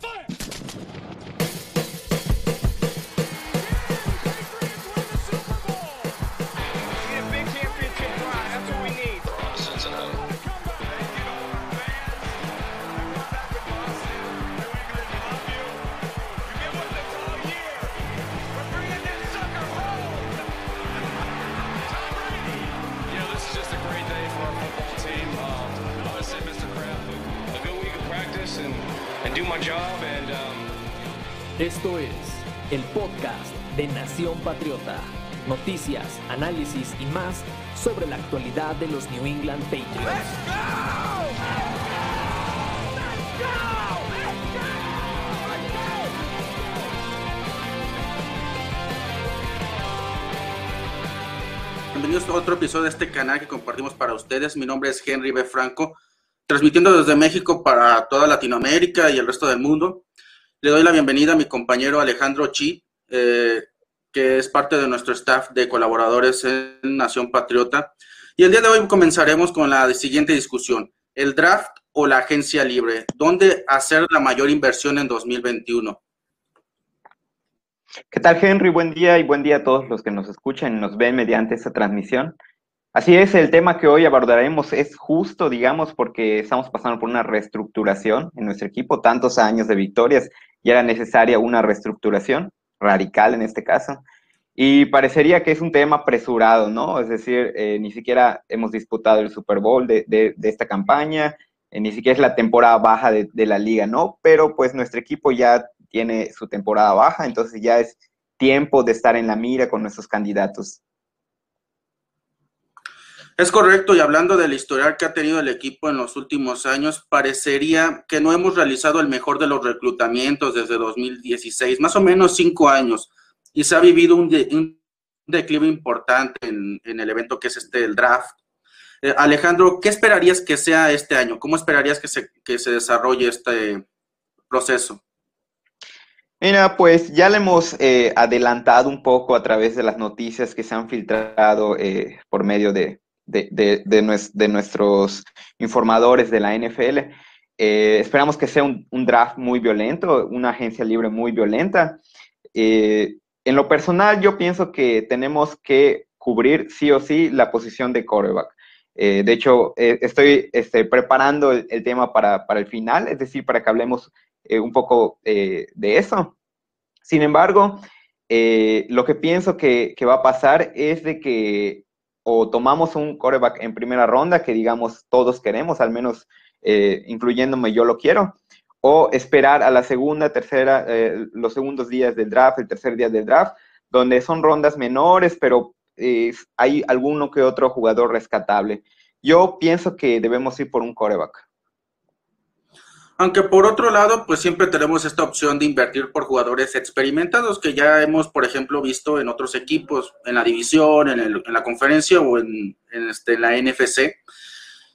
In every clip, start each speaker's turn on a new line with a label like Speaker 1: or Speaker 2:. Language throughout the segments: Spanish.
Speaker 1: Fire! Esto es el podcast de Nación Patriota. Noticias, análisis y más sobre la actualidad de los New England Patriots.
Speaker 2: Bienvenidos a otro episodio de este canal que compartimos para ustedes. Mi nombre es Henry B. Franco, transmitiendo desde México para toda Latinoamérica y el resto del mundo. Le doy la bienvenida a mi compañero Alejandro Chi, eh, que es parte de nuestro staff de colaboradores en Nación Patriota. Y el día de hoy comenzaremos con la siguiente discusión. ¿El draft o la agencia libre? ¿Dónde hacer la mayor inversión en 2021?
Speaker 3: ¿Qué tal, Henry? Buen día y buen día a todos los que nos escuchan y nos ven mediante esta transmisión. Así es, el tema que hoy abordaremos es justo, digamos, porque estamos pasando por una reestructuración en nuestro equipo, tantos años de victorias y era necesaria una reestructuración radical en este caso. Y parecería que es un tema apresurado, ¿no? Es decir, eh, ni siquiera hemos disputado el Super Bowl de, de, esta campaña, eh, ni siquiera es la temporada baja de, de la liga, ¿no? Pero pues nuestro equipo ya tiene su temporada baja, entonces ya es tiempo de estar en la mira con nuestros candidatos.
Speaker 2: Es correcto, y hablando del historial que ha tenido el equipo en los últimos años, parecería que no hemos realizado el mejor de los reclutamientos desde 2016, más o menos cinco años, y se ha vivido un, declive importante en, el evento que es este, el draft. Eh, Alejandro, ¿qué esperarías que sea este año? ¿Cómo esperarías que se, desarrolle este proceso?
Speaker 3: Mira, pues ya le hemos eh, adelantado un poco a través de las noticias que se han filtrado eh, por medio de, de, de, nuestros informadores de la NFL. Eh, esperamos que sea un, draft muy violento, una agencia libre muy violenta. Eh, en lo personal, yo pienso que tenemos que cubrir sí o sí la posición de quarterback. Eh, de hecho, estoy este, preparando el, tema para, para, el final, es decir, para que hablemos un poco de eso. Sin embargo, lo que pienso que, que, va a pasar es de que o tomamos un coreback en primera ronda que digamos todos queremos, al menos eh, incluyéndome yo lo quiero, o esperar a la segunda, tercera, eh, los segundos días del draft, el tercer día del draft, donde son rondas menores, pero hay alguno que otro jugador rescatable. Yo pienso que debemos ir por un coreback.
Speaker 2: Aunque por otro lado, pues siempre tenemos esta opción de invertir por jugadores experimentados que ya hemos, por ejemplo, visto en otros equipos, en la división, en, la conferencia o en, este, la NFC.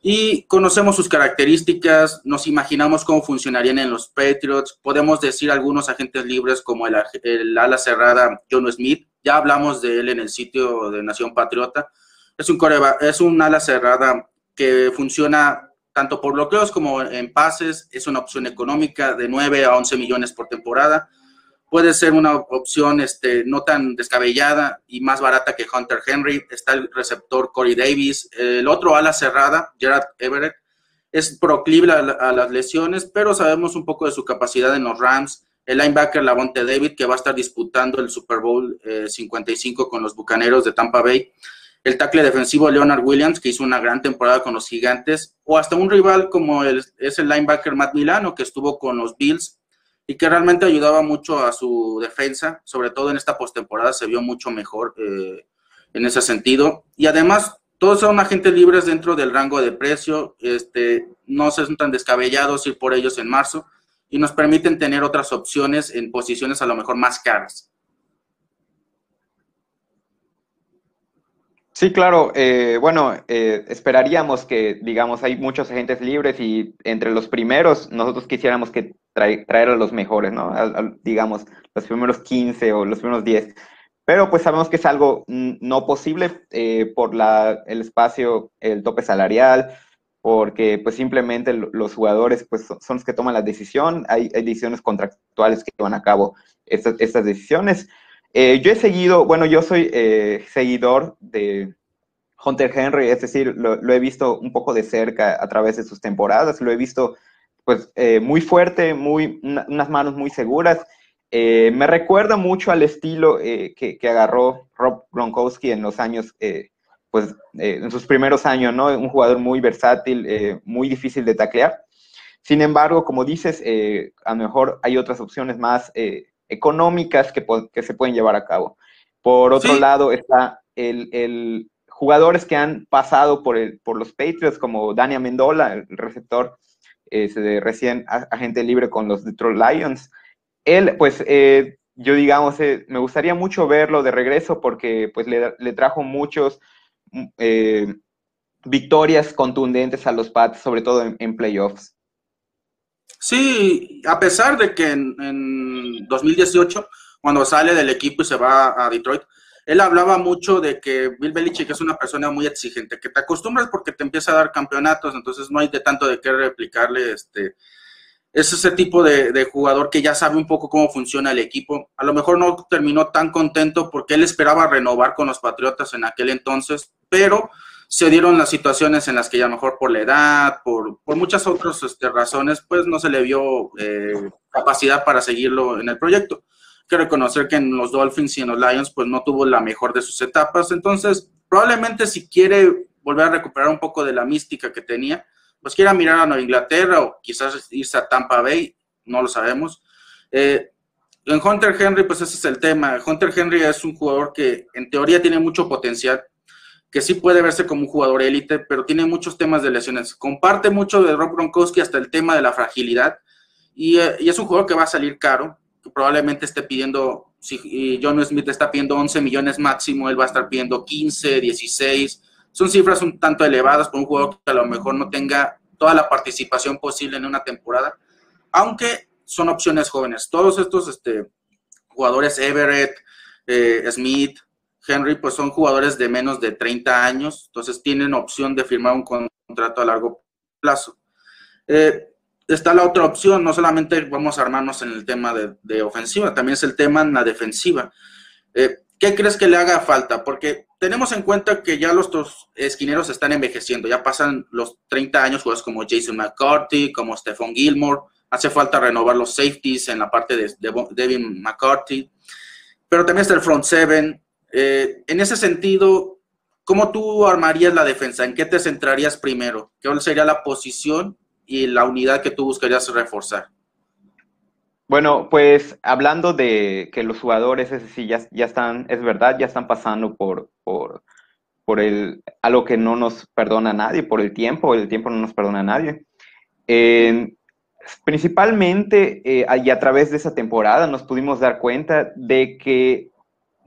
Speaker 2: Y conocemos sus características, nos imaginamos cómo funcionarían en los Patriots. Podemos decir algunos agentes libres como el, el ala cerrada John Smith. Ya hablamos de él en el sitio de Nación Patriota. Es un, es un ala cerrada que funciona tanto por bloqueos como en pases. Es una opción económica de 9 a 11 millones por temporada. Puede ser una opción este, no tan descabellada y más barata que Hunter Henry. Está el receptor Corey Davis. El otro ala cerrada, Gerard Everett, es proclive a, las lesiones, pero sabemos un poco de su capacidad en los Rams. El linebacker Lavonte David, que va a estar disputando el Super Bowl 55 eh, con los Bucaneros de Tampa Bay el tackle defensivo Leonard Williams, que hizo una gran temporada con los Gigantes, o hasta un rival como el, es el linebacker Matt Milano, que estuvo con los Bills y que realmente ayudaba mucho a su defensa, sobre todo en esta postemporada se vio mucho mejor eh, en ese sentido. Y además, todos son agentes libres dentro del rango de precio, este, no son tan descabellados ir por ellos en marzo y nos permiten tener otras opciones en posiciones a lo mejor más caras.
Speaker 3: Sí, claro. Eh, bueno, eh, esperaríamos que, digamos, hay muchos agentes libres y entre los primeros nosotros quisiéramos que traer a los mejores, ¿no? digamos, los primeros 15 o los primeros 10. Pero pues sabemos que es algo no posible eh, por la, el espacio, el tope salarial, porque pues simplemente los jugadores pues son los que toman la decisión, hay, decisiones contractuales que llevan a cabo estas, estas decisiones. Eh, yo he seguido, bueno, yo soy eh, seguidor de Hunter Henry, es decir, lo, he visto un poco de cerca a través de sus temporadas, lo he visto pues eh, muy fuerte, muy, unas manos muy seguras. me recuerda mucho al estilo que, que, agarró Rob Gronkowski en los años pues eh, en sus primeros años, ¿no? Un jugador muy versátil, eh, muy difícil de taclear. Sin embargo, como dices, eh, a lo mejor hay otras opciones más económicas que, que, se pueden llevar a cabo. Por otro lado, está el, el, jugadores que han pasado por, el, por los Patriots, como Dania Mendola, el receptor de recién agente libre con los Detroit Lions. Él, pues, yo digamos, me gustaría mucho verlo de regreso porque pues le, le trajo muchos eh, victorias contundentes a los Pats, sobre todo en, playoffs.
Speaker 2: Sí, a pesar de que en, 2018, cuando sale del equipo y se va a Detroit, él hablaba mucho de que Bill Belichick es una persona muy exigente, que te acostumbras porque te empieza a dar campeonatos, entonces no hay de tanto de qué replicarle. Este, es ese tipo de, de, jugador que ya sabe un poco cómo funciona el equipo. A lo mejor no terminó tan contento porque él esperaba renovar con los Patriotas en aquel entonces, pero se dieron las situaciones en las que ya mejor por la edad, por, por muchas otras este, razones, pues no se le vio eh, capacidad para seguirlo en el proyecto. Hay que reconocer que en los Dolphins y en los Lions, pues no tuvo la mejor de sus etapas, entonces probablemente si quiere volver a recuperar un poco de la mística que tenía, pues quiera mirar a Nueva Inglaterra o quizás irse a Tampa Bay, no lo sabemos. Eh, en Hunter Henry, pues ese es el tema. Hunter Henry es un jugador que en teoría tiene mucho potencial, que sí puede verse como un jugador élite, pero tiene muchos temas de lesiones. Comparte mucho de Rob Gronkowski hasta el tema de la fragilidad y, eh, es un jugador que va a salir caro, probablemente esté pidiendo, si John Smith está pidiendo 11 millones máximo, él va a estar pidiendo 15, 16. Son cifras un tanto elevadas para un jugador que a lo mejor no tenga toda la participación posible en una temporada, aunque son opciones jóvenes. Todos estos este, jugadores, Everett, eh, Smith, Henry, pues son jugadores de menos de 30 años, entonces tienen opción de firmar un contrato a largo plazo. Eh, está la otra opción, no solamente vamos a armarnos en el tema de, ofensiva, también es el tema en la defensiva. Eh, ¿Qué crees que le haga falta? Porque tenemos en cuenta que ya los dos esquineros están envejeciendo, ya pasan los 30 años, jugadores como Jason McCarthy, como Stephon Gilmore, hace falta renovar los safeties en la parte de, de Devin McCarthy, pero también está el front seven, eh, en ese sentido, ¿cómo tú armarías la defensa? ¿En qué te centrarías primero? ¿Qué sería la posición y la unidad que tú buscarías reforzar?
Speaker 3: Bueno, pues hablando de que los jugadores, es decir, ya, están, es verdad, ya están pasando por, por, por el, algo que no nos perdona a nadie, por el tiempo, el tiempo no nos perdona a nadie. principalmente, eh, a través de esa temporada nos pudimos dar cuenta de que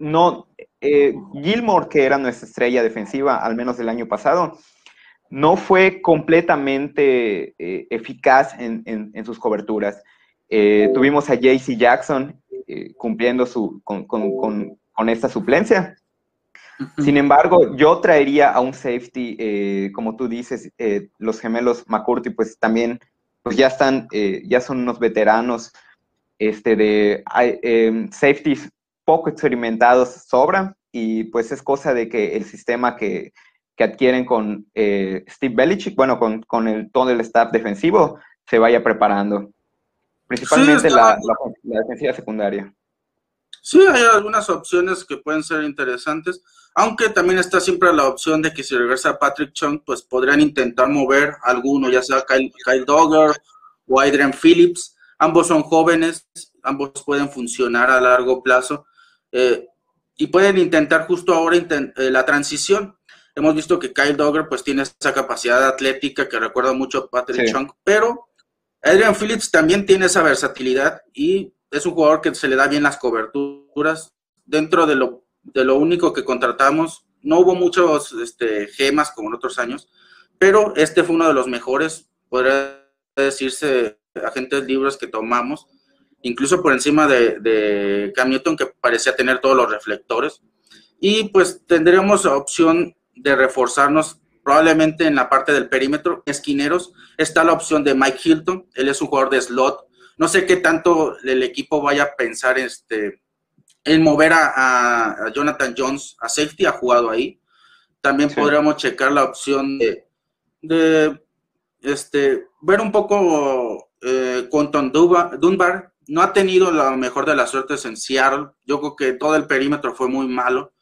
Speaker 3: no, eh, Gilmore, que era nuestra estrella defensiva, al menos el año pasado, no fue completamente eh, eficaz en, sus coberturas. Eh, tuvimos a JC Jackson cumpliendo su, con, esta suplencia. Sin embargo, yo traería a un safety, como tú dices, los gemelos McCurdy, pues también pues ya están, ya son unos veteranos este, de em, safeties poco experimentados sobran y pues es cosa de que el sistema que, que adquieren con eh, Steve Belichick, bueno, con, con, el, todo el staff defensivo, se vaya preparando. Principalmente la, la, defensiva secundaria.
Speaker 2: Sí, hay algunas opciones que pueden ser interesantes, aunque también está siempre la opción de que si regresa Patrick Chung, pues podrían intentar mover alguno, ya sea Kyle, Kyle Dogger o Adrian Phillips. Ambos son jóvenes, ambos pueden funcionar a largo plazo. Eh, y pueden intentar justo ahora eh, la transición. Hemos visto que Kyle Dogger pues tiene esa capacidad atlética que recuerda mucho a Patrick Chung, pero Adrian Phillips también tiene esa versatilidad y es un jugador que se le da bien las coberturas. Dentro de lo, de lo único que contratamos, no hubo muchos este, gemas como en otros años, pero este fue uno de los mejores, podría decirse, agentes libres que tomamos incluso por encima de, de Cam Newton, que parecía tener todos los reflectores. Y pues tendríamos opción de reforzarnos probablemente en la parte del perímetro, esquineros, está la opción de Mike Hilton, él es un jugador de slot. No sé qué tanto el equipo vaya a pensar este, en mover a, Jonathan Jones a safety, ha jugado ahí. También podríamos checar la opción de, de este, ver un poco eh, Quentin Dunbar. No ha tenido la mejor de las suertes en Seattle. Yo creo que todo el perímetro fue muy malo,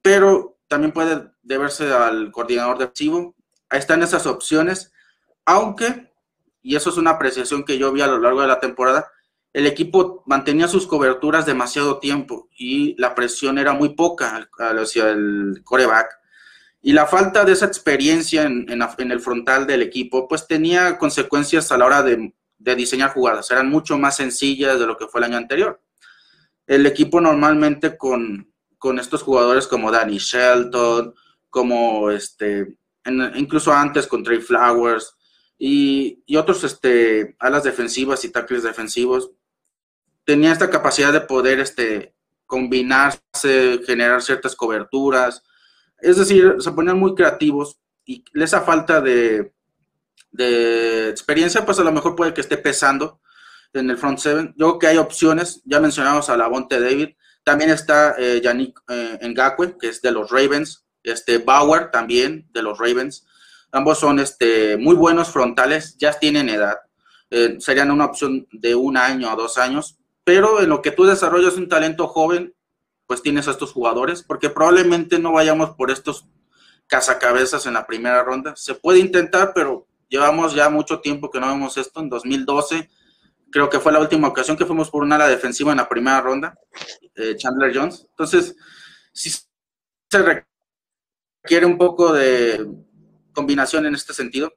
Speaker 2: pero también puede deberse al coordinador defensivo. Ahí están esas opciones, aunque, y eso es una apreciación que yo vi a lo largo de la temporada, el equipo mantenía sus coberturas demasiado tiempo y la presión era muy poca hacia el coreback. Y la falta de esa experiencia en, el frontal del equipo, pues tenía consecuencias a la hora de, diseñar jugadas. Eran mucho más sencillas de lo que fue el año anterior. El equipo normalmente con, con estos jugadores como Danny Shelton, como este, incluso antes con Trey Flowers y, y, otros este, alas defensivas y tackles defensivos, tenía esta capacidad de poder este, combinarse, generar ciertas coberturas. Es decir, se ponían muy creativos y esa falta de, de experiencia, pues a lo mejor puede que esté pesando en el front seven. Yo creo que hay opciones, ya mencionamos a la Bonte David, también está eh, Yannick eh, Ngakwe, que es de los Ravens, este Bauer también de los Ravens. Ambos son este, muy buenos frontales, ya tienen edad. Eh, serían una opción de un año a dos años, pero en lo que tú desarrollas un talento joven, pues tienes a estos jugadores, porque probablemente no vayamos por estos cazacabezas en la primera ronda. Se puede intentar, pero llevamos ya mucho tiempo que no vemos esto. En 2012, creo que fue la última ocasión que fuimos por una ala defensiva en la primera ronda, eh, Chandler Jones. Entonces, sí se requiere un poco de combinación en este sentido,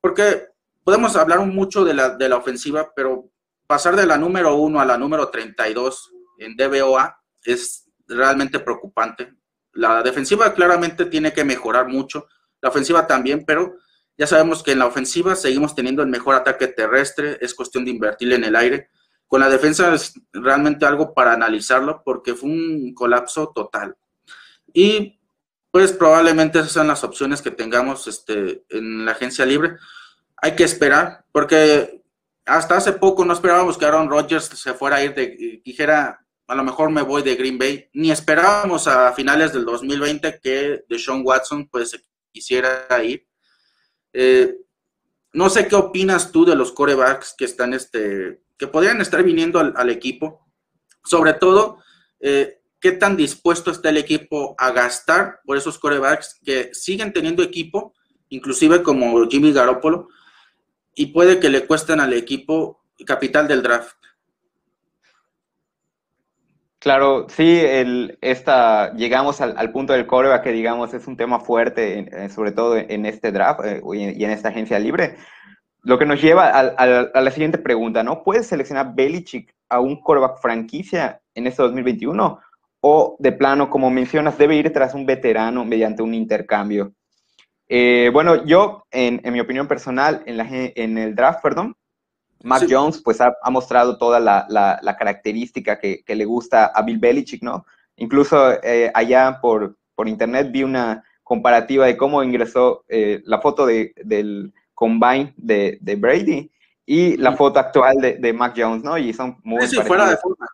Speaker 2: porque podemos hablar mucho de la, de la ofensiva, pero pasar de la número 1 a la número 32 en DBOA es realmente preocupante. La defensiva claramente tiene que mejorar mucho, la ofensiva también, pero ya sabemos que en la ofensiva seguimos teniendo el mejor ataque terrestre, es cuestión de invertir en el aire. Con la defensa es realmente algo para analizarlo porque fue un colapso total. Y pues probablemente esas son las opciones que tengamos este, en la agencia libre. Hay que esperar porque hasta hace poco no esperábamos que Aaron Rodgers se fuera a ir de, dijera, a lo mejor me voy de Green Bay, ni esperábamos a finales del 2020 que Deshaun Watson pues quisiera ir. Eh, no sé qué opinas tú de los corebacks que están, este, que podrían estar viniendo al, equipo. Sobre todo, eh, qué tan dispuesto está el equipo a gastar por esos corebacks que siguen teniendo equipo, inclusive como Jimmy Garoppolo, y puede que le cuesten al equipo capital del draft.
Speaker 3: Claro, sí, esta, llegamos al, punto del coreback que digamos es un tema fuerte, eh, sobre todo en este draft eh, y en esta agencia libre. Lo que nos lleva a, la siguiente pregunta, ¿no? ¿Puedes seleccionar Belichick a un coreback franquicia en este 2021? ¿O de plano, como mencionas, debe ir tras un veterano mediante un intercambio? Eh, bueno, yo, en, mi opinión personal, en el draft, perdón, Mac Jones, pues ha, mostrado toda la, característica que, le gusta a Bill Belichick, ¿no? Incluso eh, allá por, por internet vi una comparativa de cómo ingresó eh, la foto de, del combine de, Brady y la foto actual de, Mac Jones, ¿no? Y son muy
Speaker 2: sí, fuera de forma.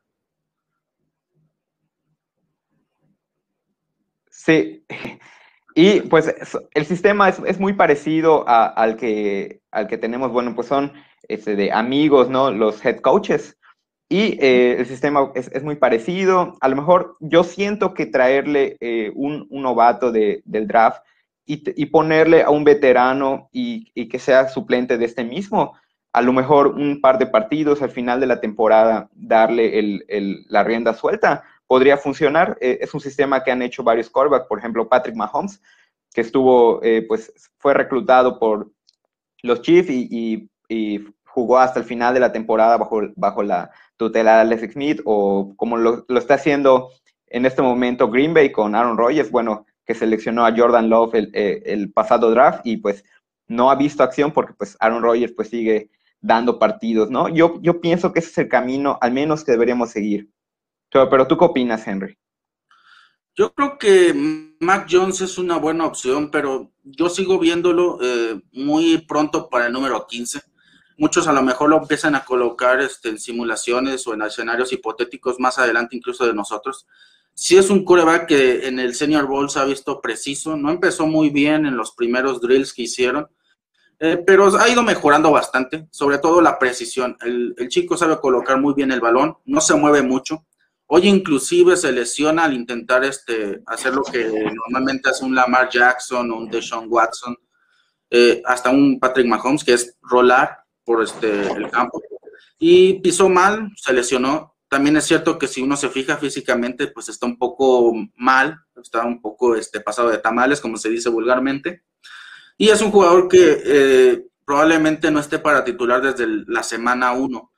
Speaker 3: Sí, y pues el sistema es, muy parecido al, que, al que tenemos, bueno, pues son este, de amigos, ¿no? Los head coaches. Y eh, el sistema es, muy parecido. A lo mejor yo siento que traerle eh, un, novato del draft y, ponerle a un veterano y, que sea suplente de este mismo, a lo mejor un par de partidos al final de la temporada, darle la rienda suelta, podría funcionar. Eh, es un sistema que han hecho varios quarterbacks, por ejemplo, Patrick Mahomes, que estuvo, pues fue reclutado por los Chiefs y, jugó hasta el final de la temporada bajo, bajo la tutela de Alex Smith, o como lo, está haciendo en este momento Green Bay con Aaron Rodgers, bueno, que seleccionó a Jordan Love el, eh, el, pasado draft y pues no ha visto acción porque pues Aaron Rodgers pues sigue dando partidos, ¿no? Yo, yo pienso que ese es el camino al menos que deberíamos seguir. Pero, ¿tú qué opinas, Henry?
Speaker 2: Yo creo que Mac Jones es una buena opción, pero yo sigo viéndolo eh, muy pronto para el número 15. Muchos a lo mejor lo empiezan a colocar este, en simulaciones o en escenarios hipotéticos más adelante incluso de nosotros. Si es un coreback que en el Senior Bowl se ha visto preciso, no empezó muy bien en los primeros drills que hicieron, eh, pero ha ido mejorando bastante, sobre todo la precisión. El, el, chico sabe colocar muy bien el balón, no se mueve mucho. Hoy inclusive se lesiona al intentar este, hacer lo que normalmente hace un Lamar Jackson o un Deshaun Watson, eh, hasta un Patrick Mahomes, que es rolar por este, el campo. Y pisó mal, se lesionó. También es cierto que si uno se fija físicamente, pues está un poco mal, está un poco este, pasado de tamales, como se dice vulgarmente. Y es un jugador que eh, probablemente no esté para titular desde la semana 1.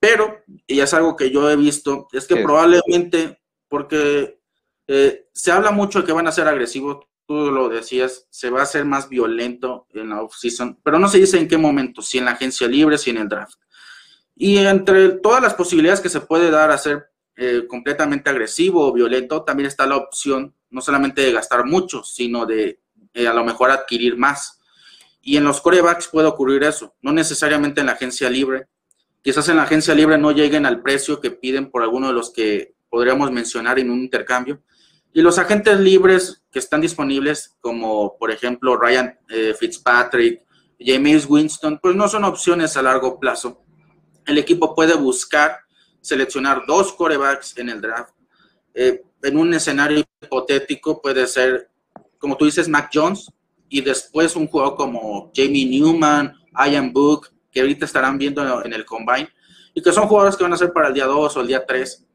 Speaker 2: Pero, y es algo que yo he visto, es que probablemente, porque eh, se habla mucho de que van a ser agresivos, lo decías, se va a hacer más violento en la off-season, pero no se dice en qué momento, si en la agencia libre, si en el draft. Y entre todas las posibilidades que se puede dar a ser eh, completamente agresivo o violento, también está la opción no solamente de gastar mucho, sino de eh, a lo mejor adquirir más. Y en los corebacks puede ocurrir eso, no necesariamente en la agencia libre. Quizás en la agencia libre no lleguen al precio que piden por alguno de los que podríamos mencionar en un intercambio. Y los agentes libres que están disponibles, como por ejemplo Ryan eh, Fitzpatrick, James Winston, pues no son opciones a largo plazo. El equipo puede buscar seleccionar dos corebacks en el draft. Eh, en un escenario hipotético puede ser como tú dices, Mac Jones, y después un juego como Jamie Newman, Ian Book, que ahorita estarán viendo en el Combine, y que son jugadores que van a ser para el día 2 o el día 3,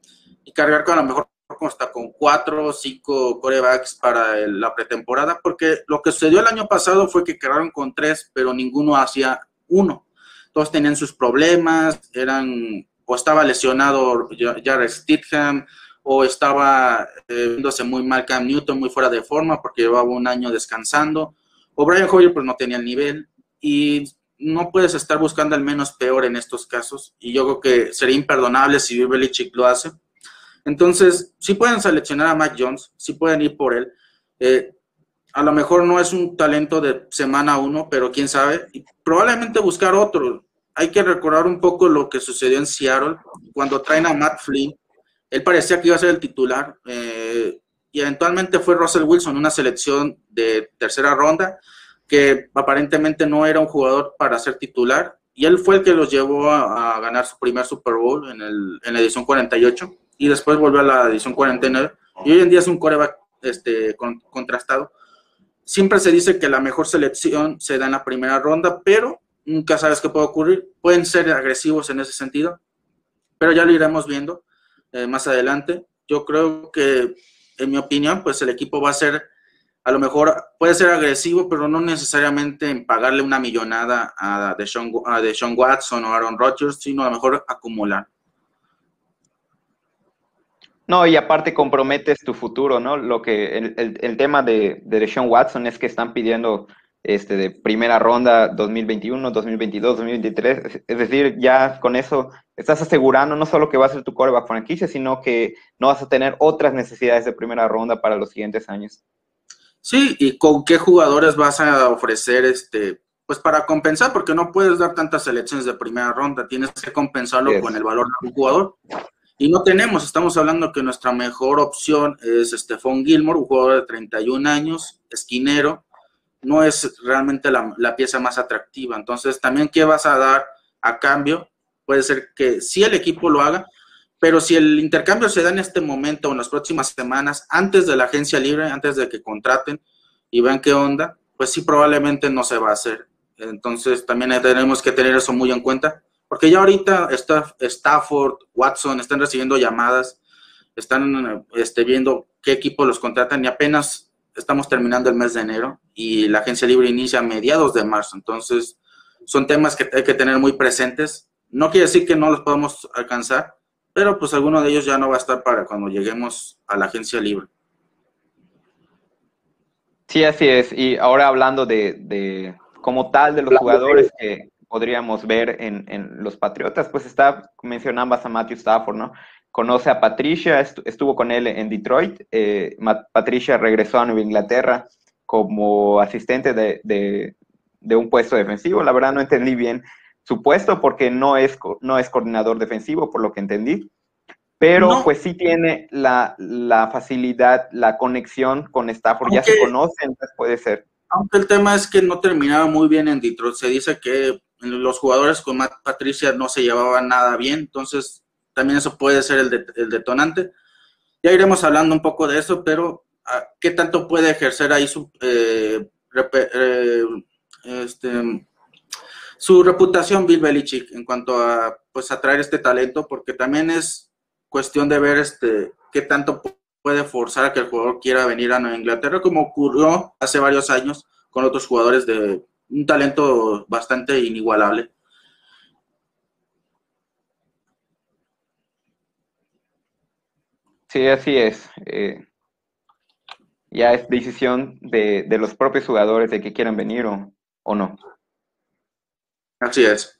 Speaker 2: y cargar con a lo mejor hasta con 4 o 5 corebacks para la pretemporada, porque lo que sucedió el año pasado fue que quedaron con 3, pero ninguno hacía uno. Todos tenían sus problemas, eran, o estaba lesionado Jared Stidham, o estaba eh, viéndose muy mal Cam Newton, muy fuera de forma porque llevaba un año descansando, o Brian Hoyer pues no tenía el nivel y no puedes estar buscando al menos peor en estos casos y yo creo que sería imperdonable si Belichick lo hace. Entonces, sí pueden seleccionar a Mac Jones, sí pueden ir por él. Eh, a lo mejor no es un talento de semana uno, pero quién sabe. Y probablemente buscar otro. Hay que recordar un poco lo que sucedió en Seattle cuando traen a Matt Flynn él parecía que iba a ser el titular eh, y eventualmente fue Russell Wilson, una selección de tercera ronda que aparentemente no era un jugador para ser titular y él fue el que los llevó a, ganar su primer Super Bowl en, el, en, la edición 48 y después volvió a la edición 49 y hoy en día es un coreback este, contrastado. Siempre se dice que la mejor selección se da en la primera ronda, pero nunca sabes qué puede ocurrir. Pueden ser agresivos en ese sentido, pero ya lo iremos viendo. Eh, más adelante. Yo creo que, en mi opinión, pues el equipo va a ser, a lo mejor puede ser agresivo, pero no necesariamente en pagarle una millonada a Deshaun, a Watson o Aaron Rodgers, sino a lo mejor acumular.
Speaker 3: No, y aparte comprometes tu futuro, ¿no? Lo que el, el, tema de, de Deshaun Watson es que están pidiendo este, de primera ronda 2021, 2022, 2023. Es decir, ya con eso estás asegurando no solo que va a ser tu coreback franquicia, sino que no vas a tener otras necesidades de primera ronda para los siguientes años.
Speaker 2: Sí, y con qué jugadores vas a ofrecer este, pues para compensar, porque no puedes dar tantas selecciones de primera ronda, tienes que compensarlo con el valor de un jugador. Y no tenemos, estamos hablando que nuestra mejor opción es Stephon Gilmore, un jugador de 31 años, esquinero, no es realmente la, pieza más atractiva. Entonces, también, ¿qué vas a dar a cambio? Puede ser que sí el equipo lo haga, pero si el intercambio se da en este momento o en las próximas semanas, antes de la agencia libre, antes de que contraten y vean qué onda, pues sí, probablemente no se va a hacer. Entonces, también tenemos que tener eso muy en cuenta, porque ya ahorita está Stafford, Watson están recibiendo llamadas, están este, viendo qué equipo los contratan y apenas estamos terminando el mes de enero y la agencia libre inicia a mediados de marzo. Entonces, son temas que hay que tener muy presentes. No quiere decir que no los podamos alcanzar, pero pues alguno de ellos ya no va a estar para cuando lleguemos a la agencia libre.
Speaker 3: Sí, así es. Y ahora hablando de, como tal de los jugadores que, podríamos ver en, en, los Patriotas, pues está, mencionabas a Matthew Stafford, ¿no? Conoce a Patricia, estuvo con él en Detroit, eh, Patricia regresó a Nueva Inglaterra como asistente de, de, de, un puesto defensivo, la verdad no entendí bien su puesto porque no es, no es coordinador defensivo, por lo que entendí, pero pues sí tiene la, la, facilidad, la conexión con Stafford, ya se conocen, entonces puede ser.
Speaker 2: Aunque el tema es que no terminaba muy bien en Detroit. Se dice que los jugadores con Patricia no se llevaban nada bien, entonces también eso puede ser el, detonante. Ya iremos hablando un poco de eso, pero ah, ¿qué tanto puede ejercer ahí su, eh, eh, este, su reputación Bill Belichick en cuanto a pues atraer este talento? Porque también es cuestión de ver este qué tanto puede forzar a que el jugador quiera venir a Nueva Inglaterra, como ocurrió hace varios años con otros jugadores de un talento bastante inigualable.
Speaker 3: Sí, así es. Eh, ya es decisión de, los propios jugadores de que quieran venir o, o no.
Speaker 2: Así es.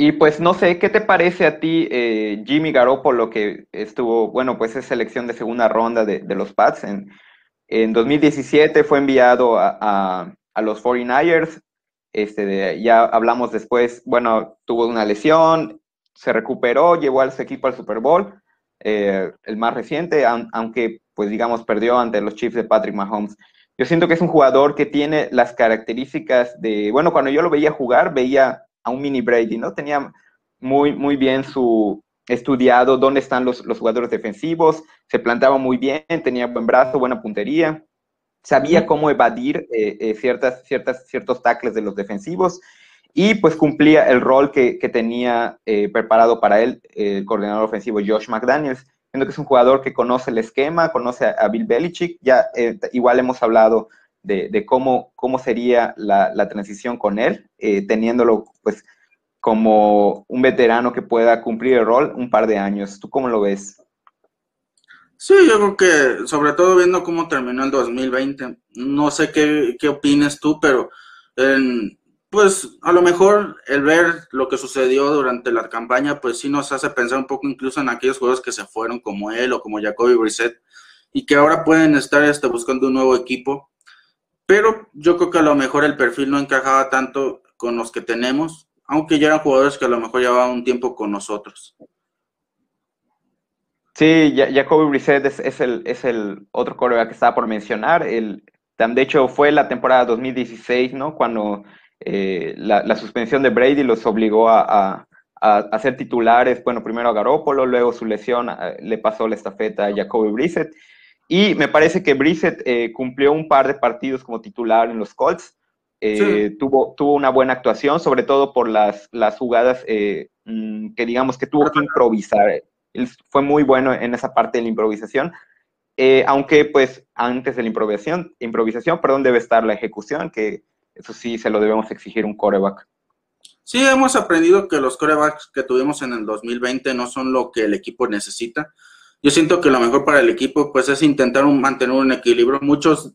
Speaker 3: Y pues no sé, ¿qué te parece a ti eh, Jimmy Garoppolo que estuvo, bueno, pues es selección de segunda ronda de, los Pats? En, en 2017 fue enviado a, los 49ers, este, ya hablamos después, bueno, tuvo una lesión, se recuperó, llevó a su equipo al Super Bowl, eh, el más reciente, aunque pues digamos perdió ante los Chiefs de Patrick Mahomes. Yo siento que es un jugador que tiene las características de, bueno, cuando yo lo veía jugar, veía a un mini Brady, ¿no? Tenía muy, muy bien su estudiado dónde están los, jugadores defensivos, se plantaba muy bien, tenía buen brazo, buena puntería, sabía cómo evadir eh, eh, ciertas, ciertas, ciertos tackles de los defensivos y pues cumplía el rol que, tenía eh, preparado para él el coordinador ofensivo Josh McDaniels. Siendo que es un jugador que conoce el esquema, conoce a, Bill Belichick, ya igual hemos hablado de, cómo, cómo sería la, la transición con él, teniéndolo pues como un veterano que pueda cumplir el rol un par de años. ¿Tú cómo lo ves?
Speaker 2: Sí, yo creo que sobre todo viendo cómo terminó el 2020, no sé qué, qué opinas tú, pero pues a lo mejor el ver lo que sucedió durante la campaña, pues sí nos hace pensar un poco incluso en aquellos jugadores que se fueron como él o como Jacoby Brissett y que ahora pueden estar este, buscando un nuevo equipo pero yo creo que a lo mejor el perfil no encajaba tanto con los que tenemos, aunque ya eran jugadores que a lo mejor llevaban un tiempo con nosotros.
Speaker 3: Sí, Jacoby Brissett es, el, es el otro coreback que estaba por mencionar. El, de hecho, fue la temporada 2016, ¿no? Cuando eh, la, suspensión de Brady los obligó a, a, ser titulares. Bueno, primero a Garoppolo, luego su lesión eh, le pasó la estafeta a Jacoby Brissett. Y me parece que Brissett eh, cumplió un par de partidos como titular en los Colts. Eh, tuvo, tuvo una buena actuación, sobre todo por las, las jugadas eh, mm, que digamos que tuvo que improvisar. Él fue muy bueno en esa parte de la improvisación. aunque pues antes de la improvisación, improvisación, perdón, debe estar la ejecución, que eso sí se lo debemos exigir un coreback.
Speaker 2: Sí, hemos aprendido que los corebacks que tuvimos en el 2020 no son lo que el equipo necesita yo siento que lo mejor para el equipo pues es intentar mantener un equilibrio. Muchos,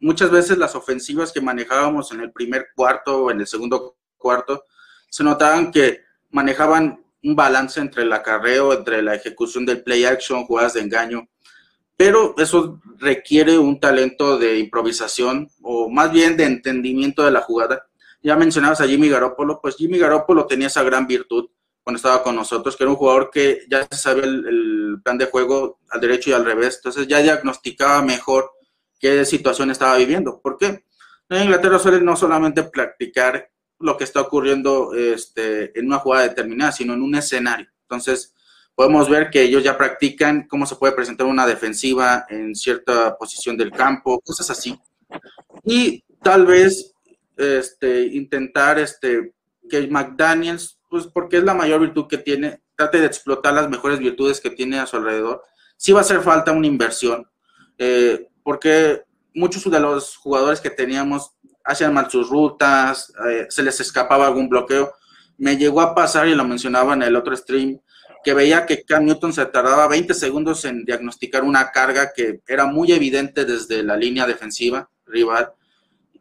Speaker 2: muchas veces las ofensivas que manejábamos en el primer cuarto o en el segundo cuarto se notaban que manejaban un balance entre el acarreo, entre la ejecución del play action, jugadas de engaño, pero eso requiere un talento de improvisación o más bien de entendimiento de la jugada. Ya mencionabas a Jimmy Garoppolo, pues Jimmy Garoppolo tenía esa gran virtud cuando estaba con nosotros, que era un jugador que ya sabía el, plan de juego al derecho y al revés, entonces ya diagnosticaba mejor qué situación estaba viviendo. ¿Por qué? En Inglaterra suele no solamente practicar lo que está ocurriendo este, en una jugada determinada, sino en un escenario. Entonces, podemos ver que ellos ya practican cómo se puede presentar una defensiva en cierta posición del campo, cosas así. Y tal vez este, intentar este, que McDaniels pues porque es la mayor virtud que tiene, trate de explotar las mejores virtudes que tiene a su alrededor. Sí va a hacer falta una inversión, eh, porque muchos de los jugadores que teníamos hacían mal sus rutas, eh, se les escapaba algún bloqueo. Me llegó a pasar, y lo mencionaba en el otro stream, que veía que Cam Newton se tardaba 20 segundos en diagnosticar una carga que era muy evidente desde la línea defensiva. rival.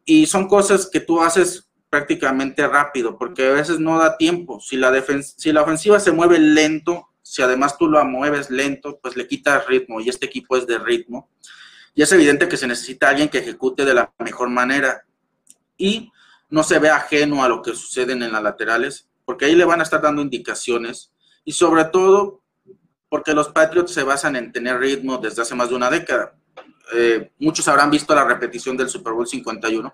Speaker 2: Y son cosas que tú haces prácticamente rápido, porque a veces no da tiempo. Si la, si la ofensiva se mueve lento, si además tú la mueves lento, pues le quitas ritmo y este equipo es de ritmo. Y es evidente que se necesita alguien que ejecute de la mejor manera y no se ve ajeno a lo que sucede en las laterales, porque ahí le van a estar dando indicaciones y sobre todo porque los Patriots se basan en tener ritmo desde hace más de una década. Eh, muchos habrán visto la repetición del Super Bowl 51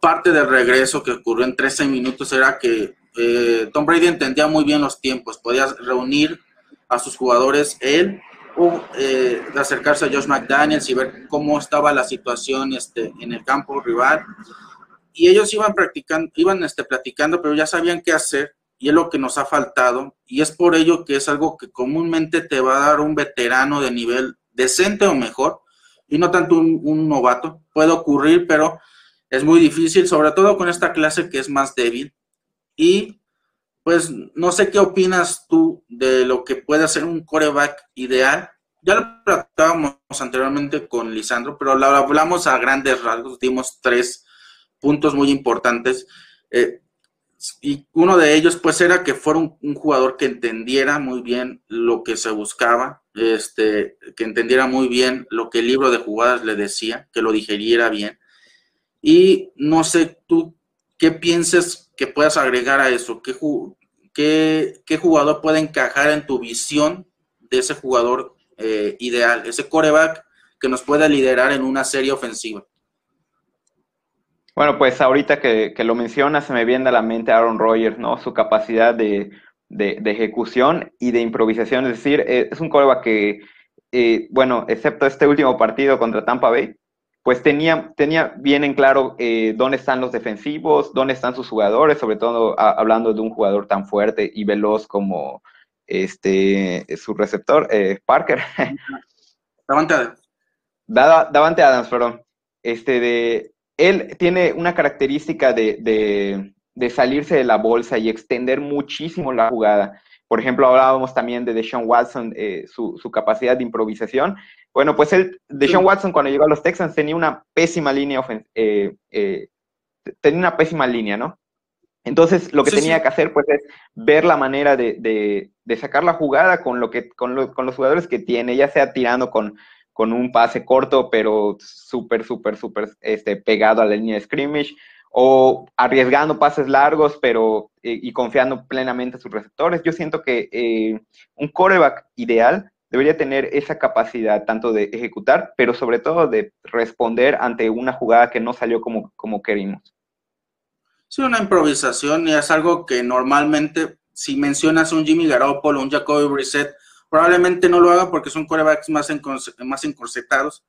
Speaker 2: parte del regreso que ocurrió en 13 minutos era que eh, Tom Brady entendía muy bien los tiempos, podía reunir a sus jugadores él o eh, acercarse a Josh McDaniels y ver cómo estaba la situación este, en el campo rival. Y ellos iban practicando, iban este, platicando, pero ya sabían qué hacer y es lo que nos ha faltado. Y es por ello que es algo que comúnmente te va a dar un veterano de nivel decente o mejor y no tanto un novato. Puede ocurrir, pero es muy difícil, sobre todo con esta clase que es más débil. Y pues no sé qué opinas tú de lo que puede hacer un coreback ideal. Ya lo tratábamos anteriormente con Lisandro, pero lo hablamos a grandes rasgos, dimos tres puntos muy importantes. Eh, y uno de ellos pues era que fuera un, jugador que entendiera muy bien lo que se buscaba, este, que entendiera muy bien lo que el libro de jugadas le decía, que lo digeriera bien y no sé tú qué pienses que puedas agregar a eso, qué, qué, jugador puede encajar en tu visión de ese jugador eh, ideal, ese coreback que nos pueda liderar en una serie ofensiva.
Speaker 3: Bueno, pues ahorita que, que, lo mencionas, se me viene a la mente Aaron Rodgers, ¿no? Su capacidad de, de, de ejecución y de improvisación. Es decir, eh, es un coreback que, eh, bueno, excepto este último partido contra Tampa Bay, pues tenía, tenía bien en claro eh, dónde están los defensivos, dónde están sus jugadores, sobre todo hablando de un jugador tan fuerte y veloz como este, su receptor, eh, Parker.
Speaker 2: Davante Adams.
Speaker 3: Davante Adams, perdón. Este de, él tiene una característica de, de, de salirse de la bolsa y extender muchísimo la jugada. Por ejemplo, hablábamos también de Deshaun Watson, eh, su, su, capacidad de improvisación. Bueno, pues él, Deshaun Watson cuando llegó a los Texans tenía una pésima línea, eh, eh, tenía una pésima línea, ¿no? Entonces, lo que tenía sí. que hacer, pues, es ver la manera de, de, de sacar la jugada con, lo que, con, lo, con, los jugadores que tiene, ya sea tirando con, con un pase corto, pero súper, súper, súper este, pegado a la línea de scrimmage, o arriesgando pases largos, pero eh, y confiando plenamente en sus receptores. Yo siento que eh, un coreback ideal debería tener esa capacidad tanto de ejecutar, pero sobre todo de responder ante una jugada que no salió como, como queríamos.
Speaker 2: Sí, una improvisación y es algo que normalmente, si mencionas un Jimmy Garoppolo, un Jacoby Brissett, probablemente no lo haga porque son corebacks más, más encorsetados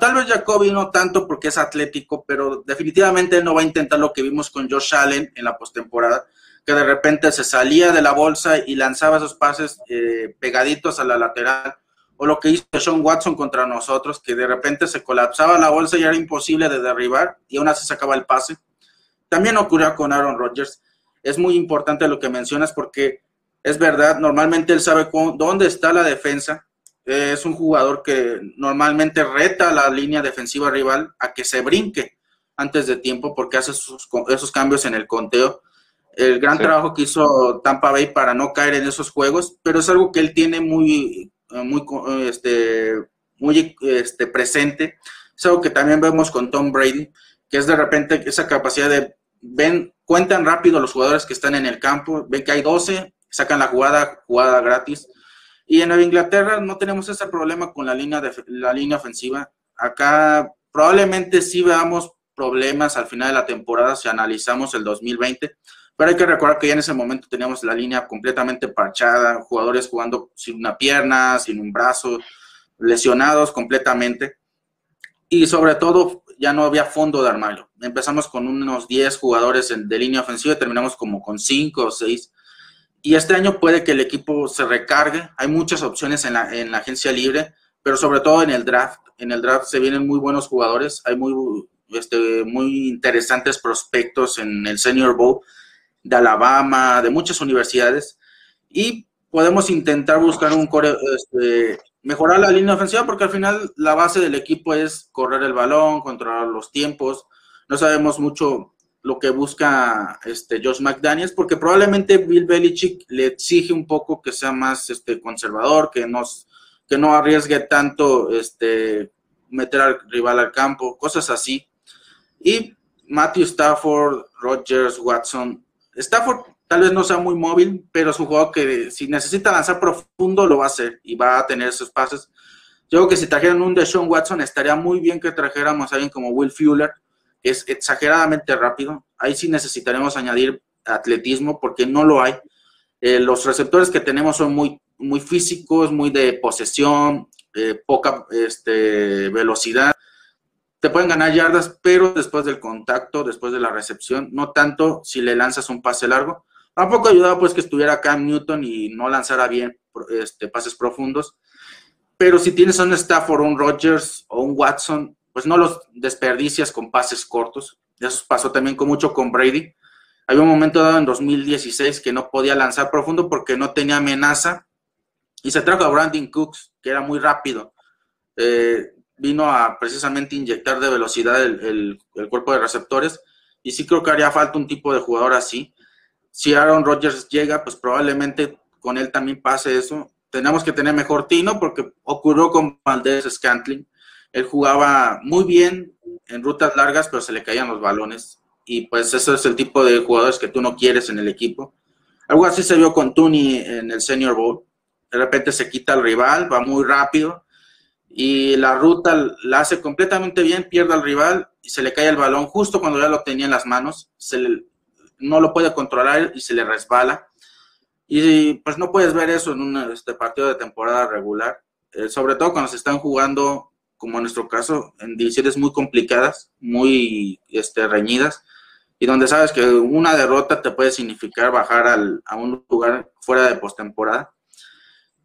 Speaker 2: Tal vez Jacoby no tanto porque es atlético, pero definitivamente no va a intentar lo que vimos con Josh Allen en la postemporada, que de repente se salía de la bolsa y lanzaba esos pases eh, pegaditos a la lateral, o lo que hizo Sean Watson contra nosotros, que de repente se colapsaba la bolsa y era imposible de derribar y aún así sacaba el pase. También ocurrió con Aaron Rodgers. Es muy importante lo que mencionas porque es verdad, normalmente él sabe dónde está la defensa, es un jugador que normalmente reta a la línea defensiva rival a que se brinque antes de tiempo porque hace esos, esos cambios en el conteo. El gran sí. trabajo que hizo Tampa Bay para no caer en esos juegos, pero es algo que él tiene muy, muy, este, muy este, presente. Es algo que también vemos con Tom Brady, que es de repente esa capacidad de ven, cuentan rápido los jugadores que están en el campo, ven que hay 12, sacan la jugada, jugada gratis y en Nueva Inglaterra no tenemos ese problema con la línea, de, la línea ofensiva. Acá probablemente sí veamos problemas al final de la temporada si analizamos el 2020, pero hay que recordar que ya en ese momento teníamos la línea completamente parchada, jugadores jugando sin una pierna, sin un brazo, lesionados completamente. Y sobre todo ya no había fondo de armario. Empezamos con unos 10 jugadores de línea ofensiva y terminamos como con 5 o 6 y este año puede que el equipo se recargue. Hay muchas opciones en la, en la agencia libre, pero sobre todo en el draft. En el draft se vienen muy buenos jugadores. Hay muy, este, muy interesantes prospectos en el Senior Bowl de Alabama, de muchas universidades. Y podemos intentar buscar un, core, este, mejorar la línea ofensiva porque al final la base del equipo es correr el balón, controlar los tiempos. No sabemos mucho lo que busca este Josh McDaniels porque probablemente Bill Belichick le exige un poco que sea más este conservador, que no, que no arriesgue tanto este meter al rival al campo, cosas así. Y Matthew Stafford, Rogers, Watson. Stafford tal vez no sea muy móvil, pero es un jugador que si necesita lanzar profundo lo va a hacer y va a tener esos pases. Yo creo que si trajeran un Deshaun Watson estaría muy bien que trajéramos a alguien como Will Fuller, es exageradamente rápido. Ahí sí necesitaremos añadir atletismo porque no lo hay. Eh, los receptores que tenemos son muy, muy físicos, muy de posesión, eh, poca este, velocidad te pueden ganar yardas, pero después del contacto, después de la recepción, no tanto si le lanzas un pase largo. Tampoco ayudaba pues que estuviera Cam Newton y no lanzara bien este, pases profundos. Pero si tienes un Stafford, un Rodgers o un Watson, pues no los desperdicias con pases cortos. Eso pasó también con mucho con Brady. Había un momento dado en 2016 que no podía lanzar profundo porque no tenía amenaza. Y se trajo a Brandon Cooks, que era muy rápido. Eh, vino a precisamente inyectar de velocidad el, cuerpo de receptores y sí creo que haría falta un tipo de jugador así. Si Aaron Rodgers llega, pues probablemente con él también pase eso. Tenemos que tener mejor tino porque ocurrió con Valdez Scantling. Él jugaba muy bien en rutas largas, pero se le caían los balones. Y pues eso es el tipo de jugadores que tú no quieres en el equipo. Algo así se vio con Tooney en el Senior Bowl. De repente se quita el rival, va muy rápido y la ruta la hace completamente bien, pierde al rival y se le cae el balón justo cuando ya lo tenía en las manos, no lo puede controlar y se le resbala. Y pues no puedes ver eso en un este, partido de temporada regular, eh, sobre todo cuando se están jugando, como en nuestro caso, en divisiones muy complicadas, muy este, reñidas, y donde sabes que una derrota te puede significar bajar al, a un lugar fuera de postemporada.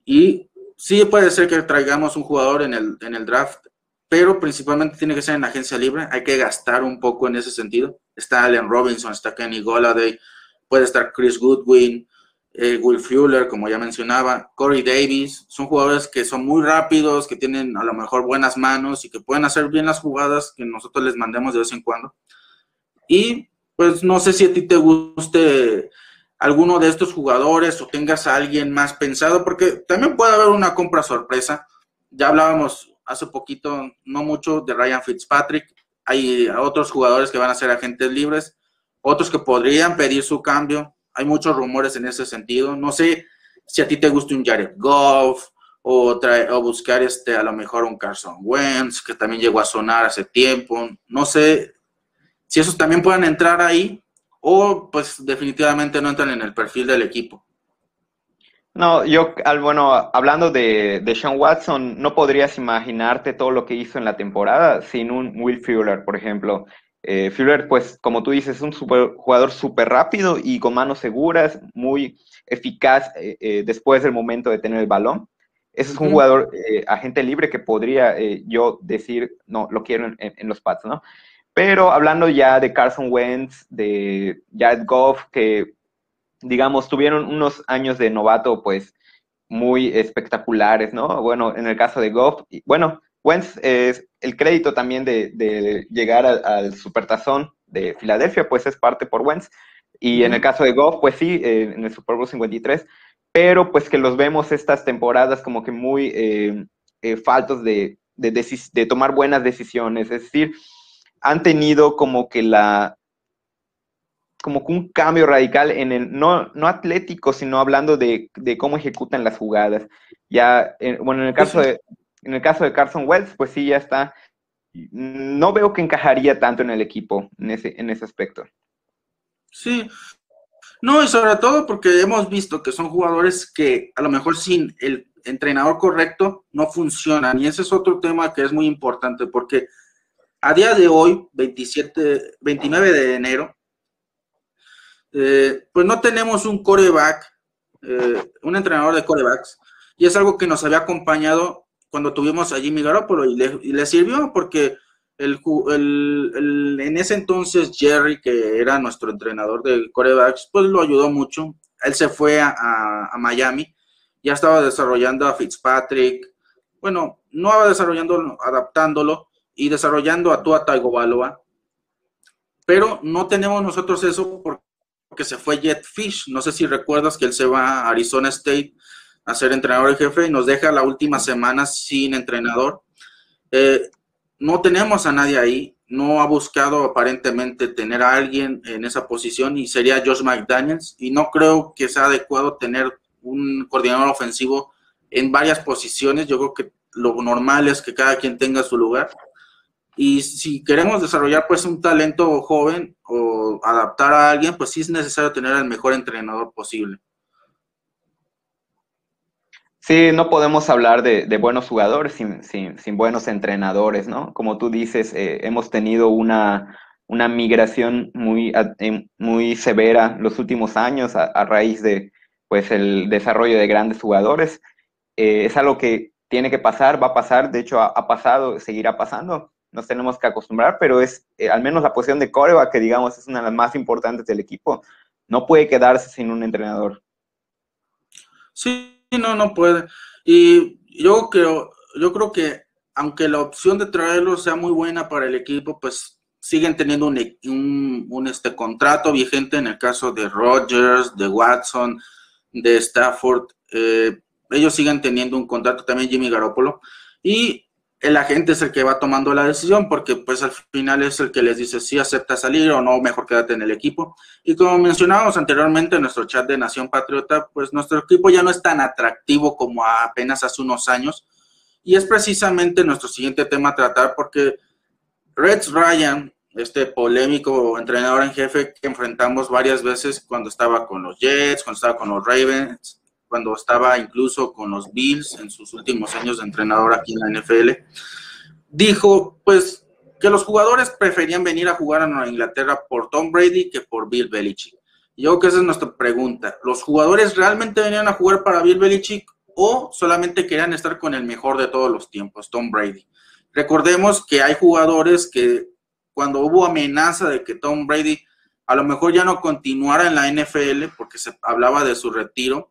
Speaker 2: Y sí puede ser que traigamos un jugador en el, en el draft, pero principalmente tiene que ser en agencia libre. Hay que gastar un poco en ese sentido. Está Allen Robinson, está Kenny Golladay, puede estar Chris Goodwin, eh, Will Fuller, como ya mencionaba, Corey Davis. Son jugadores que son muy rápidos, que tienen a lo mejor buenas manos y que pueden hacer bien las jugadas que nosotros les mandemos de vez en cuando. Y pues no sé si a ti te guste alguno de estos jugadores o tengas a alguien más pensado, porque también puede haber una compra sorpresa. Ya hablábamos hace poquito, no mucho, de Ryan Fitzpatrick. Hay otros jugadores que van a ser agentes libres, otros que podrían pedir su cambio. Hay muchos rumores en ese sentido. No sé si a ti te gusta un Jared Goff o, o buscar este, a lo mejor un Carson Wentz, que también llegó a sonar hace tiempo. No sé si esos también pueden entrar ahí o pues definitivamente no entran en el perfil del equipo.
Speaker 3: No, yo, bueno, hablando de, de Sean Watson, no podrías imaginarte todo lo que hizo en la temporada sin un Will Fuller, por ejemplo. Eh, pues, como tú dices, es un jugador súper rápido y con manos seguras, muy eficaz eh, eh, después del momento de tener el balón. Ese es un jugador agente libre que podría yo decir, no, lo quiero en, en los Pats, ¿no? Pero hablando ya de Carson Wentz, de Jared Goff, que digamos tuvieron unos años de novato pues muy espectaculares, ¿no? Bueno, en el caso de Goff, bueno, Wentz es el crédito también de, llegar al, Supertazón de Filadelfia, pues es parte por Wentz. Y en el caso de Goff, pues sí, eh, en el Super Bowl 53, pero pues que los vemos estas temporadas como que muy eh, eh, faltos de, de, tomar buenas decisiones. Es decir, han tenido como que la como que un cambio radical en el, no, no atlético, sino hablando de, cómo ejecutan las jugadas. Ya, bueno, en el caso de, en el caso de Carson Wells, pues sí, ya está. No veo que encajaría tanto en el equipo en ese, en ese aspecto.
Speaker 2: Sí. No, y sobre todo porque hemos visto que son jugadores que a lo mejor sin el entrenador correcto no funcionan. Y ese es otro tema que es muy importante porque a día de hoy, 27, 29 de enero, eh, pues no tenemos un coreback, eh, un entrenador de corebacks, y es algo que nos había acompañado cuando tuvimos a Jimmy Garoppolo y le, sirvió porque el, en ese entonces Jerry, que era nuestro entrenador de corebacks, pues lo ayudó mucho. Él se fue a, Miami, ya estaba desarrollando a Fitzpatrick, bueno, no desarrollando, adaptándolo y desarrollando a Tua Tagovailoa, pero no tenemos nosotros eso porque se fue Jet Fish. No sé si recuerdas que él se va a Arizona State a ser entrenador y jefe y nos deja la última semana sin entrenador. Eh, no tenemos a nadie ahí, no ha buscado aparentemente tener a alguien en esa posición y sería Josh McDaniels y no creo que sea adecuado tener un coordinador ofensivo en varias posiciones. Yo creo que lo normal es que cada quien tenga su lugar. Y si queremos desarrollar pues un talento joven o adaptar a alguien, pues sí es necesario tener al mejor entrenador posible.
Speaker 3: Sí, no podemos hablar de, buenos jugadores sin, buenos entrenadores, ¿no? Como tú dices, eh, hemos tenido una, migración muy, em, muy severa los últimos años a, raíz de pues, el desarrollo de grandes jugadores. Eh, es algo que tiene que pasar, va a pasar, de hecho ha, pasado, seguirá pasando, nos tenemos que acostumbrar, pero es eh, al menos la posición de Coreba, que digamos es una de las más importantes del equipo, no puede quedarse sin un entrenador.
Speaker 2: Sí, no, no puede. Y yo creo, yo creo que aunque la opción de traerlo sea muy buena para el equipo, pues siguen teniendo un, un, este contrato vigente en el caso de Rogers, de Watson, de Stafford. Eh, ellos siguen teniendo un contrato también Jimmy Garoppolo. Y el agente es el que va tomando la decisión porque pues al final es el que les dice si acepta salir o no, mejor quédate en el equipo. Y como mencionábamos anteriormente en nuestro chat de Nación Patriota, pues nuestro equipo ya no es tan atractivo como apenas hace unos años. Y es precisamente nuestro siguiente tema a tratar porque Reds Ryan, este polémico entrenador en jefe que enfrentamos varias veces cuando estaba con los Jets, cuando estaba con los Ravens, cuando estaba incluso con los Bills en sus últimos años de entrenador aquí en la NFL, dijo pues que los jugadores preferían venir a jugar a Nueva Inglaterra por Tom Brady que por Bill Belichick. Y yo creo que esa es nuestra pregunta. ¿Los jugadores realmente venían a jugar para Bill Belichick o solamente querían estar con el mejor de todos los tiempos, Tom Brady? Recordemos que hay jugadores que cuando hubo amenaza de que Tom Brady a lo mejor ya no continuara en la NFL porque se hablaba de su retiro,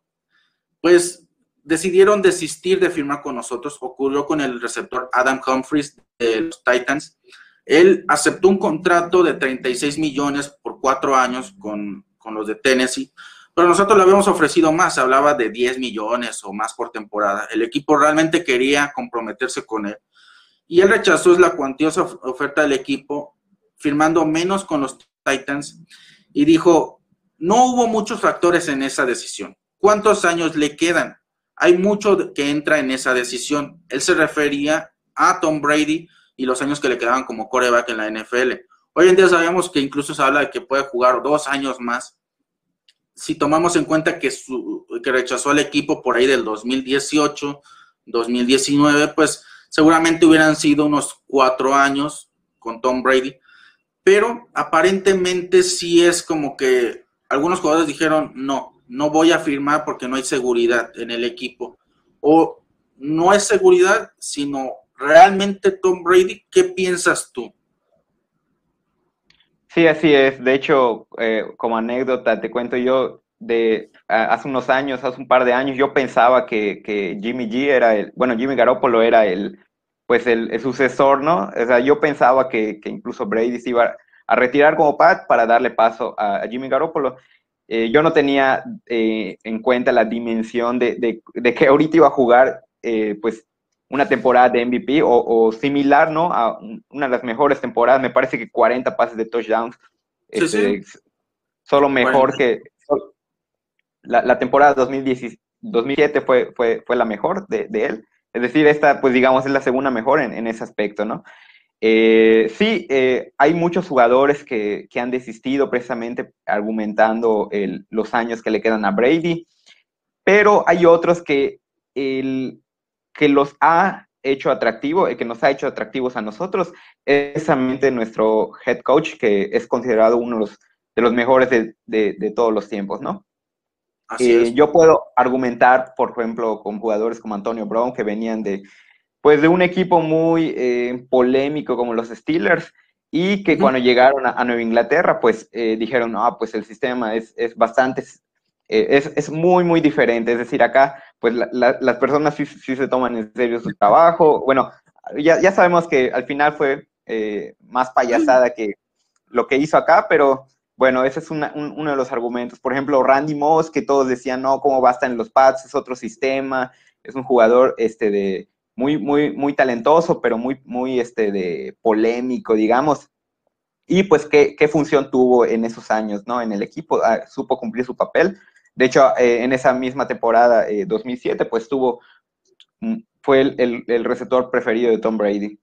Speaker 2: pues decidieron desistir de firmar con nosotros. Ocurrió con el receptor Adam Humphries de los Titans. Él aceptó un contrato de 36 millones por cuatro años con, los de Tennessee, pero nosotros le habíamos ofrecido más, hablaba de 10 millones o más por temporada. El equipo realmente quería comprometerse con él y él rechazó la cuantiosa oferta del equipo, firmando menos con los Titans y dijo, no hubo muchos factores en esa decisión. ¿Cuántos años le quedan? Hay mucho que entra en esa decisión. Él se refería a Tom Brady y los años que le quedaban como coreback en la NFL. Hoy en día sabemos que incluso se habla de que puede jugar dos años más. Si tomamos en cuenta que, su, que rechazó al equipo por ahí del 2018, 2019, pues seguramente hubieran sido unos cuatro años con Tom Brady. Pero aparentemente sí es como que algunos jugadores dijeron, no, no voy a firmar porque no hay seguridad en el equipo. O no es seguridad, sino realmente Tom Brady, ¿qué piensas tú?
Speaker 3: Sí, así es. De hecho, eh, como anécdota, te cuento yo, de hace unos años, hace un par de años, yo pensaba que, Jimmy G era el, bueno, Jimmy Garoppolo era el, pues el, sucesor, ¿no? O sea, yo pensaba que, incluso Brady se iba a retirar como Pat para darle paso a Jimmy Garoppolo. Eh, yo no tenía eh, en cuenta la dimensión de, que ahorita iba a jugar eh, pues una temporada de MVP o, similar, ¿no? A una de las mejores temporadas, me parece que 40 pases de touchdowns. Este, solo mejor que la, temporada 2017 fue, fue, fue la mejor de, él. Es decir, esta, pues digamos, es la segunda mejor en, en ese aspecto, ¿no? Eh, sí, eh, hay muchos jugadores que, han desistido precisamente argumentando los años que le quedan a Brady, pero hay otros que, el, que los ha hecho atractivo, el que nos ha hecho atractivos a nosotros, es precisamente nuestro head coach, que es considerado uno de los, de los mejores de, todos los tiempos, ¿no? Eh, yo puedo argumentar, por ejemplo, con jugadores como Antonio Brown, que venían de, pues de un equipo muy eh, polémico como los Steelers y que cuando llegaron a, Nueva Inglaterra, pues eh, dijeron, no, pues el sistema es, bastante es, es, muy, muy diferente. Es decir, acá, pues las personas sí, sí, se toman en serio su trabajo. Bueno, ya, ya sabemos que al final fue más payasada que lo que hizo acá, pero bueno, ese es uno de los argumentos. Por ejemplo, Randy Moss, que todos decían, no, ¿cómo va a estar en los pads? Es otro sistema, es un jugador este, de, muy, muy, muy talentoso, pero muy, muy este, de polémico, digamos. Y pues, ¿qué, ¿qué, función tuvo en esos años, ¿no? En el equipo, ah, supo cumplir su papel. De hecho, eh, en esa misma temporada, 2007, eh, pues tuvo, mm, fue el, el, el receptor preferido de Tom Brady.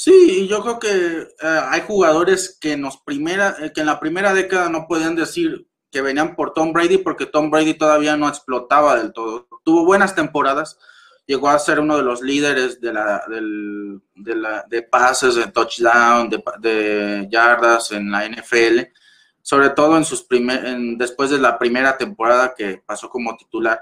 Speaker 2: Sí, yo creo que eh, hay jugadores que, nos primera, eh, que en la primera década no podían decir que venían por Tom Brady porque Tom Brady todavía no explotaba del todo. Tuvo buenas temporadas, llegó a ser uno de los líderes de, la, de, la, de pases, de touchdown, de, de, yardas en la NFL, sobre todo en sus primer, en, después de la primera temporada que pasó como titular.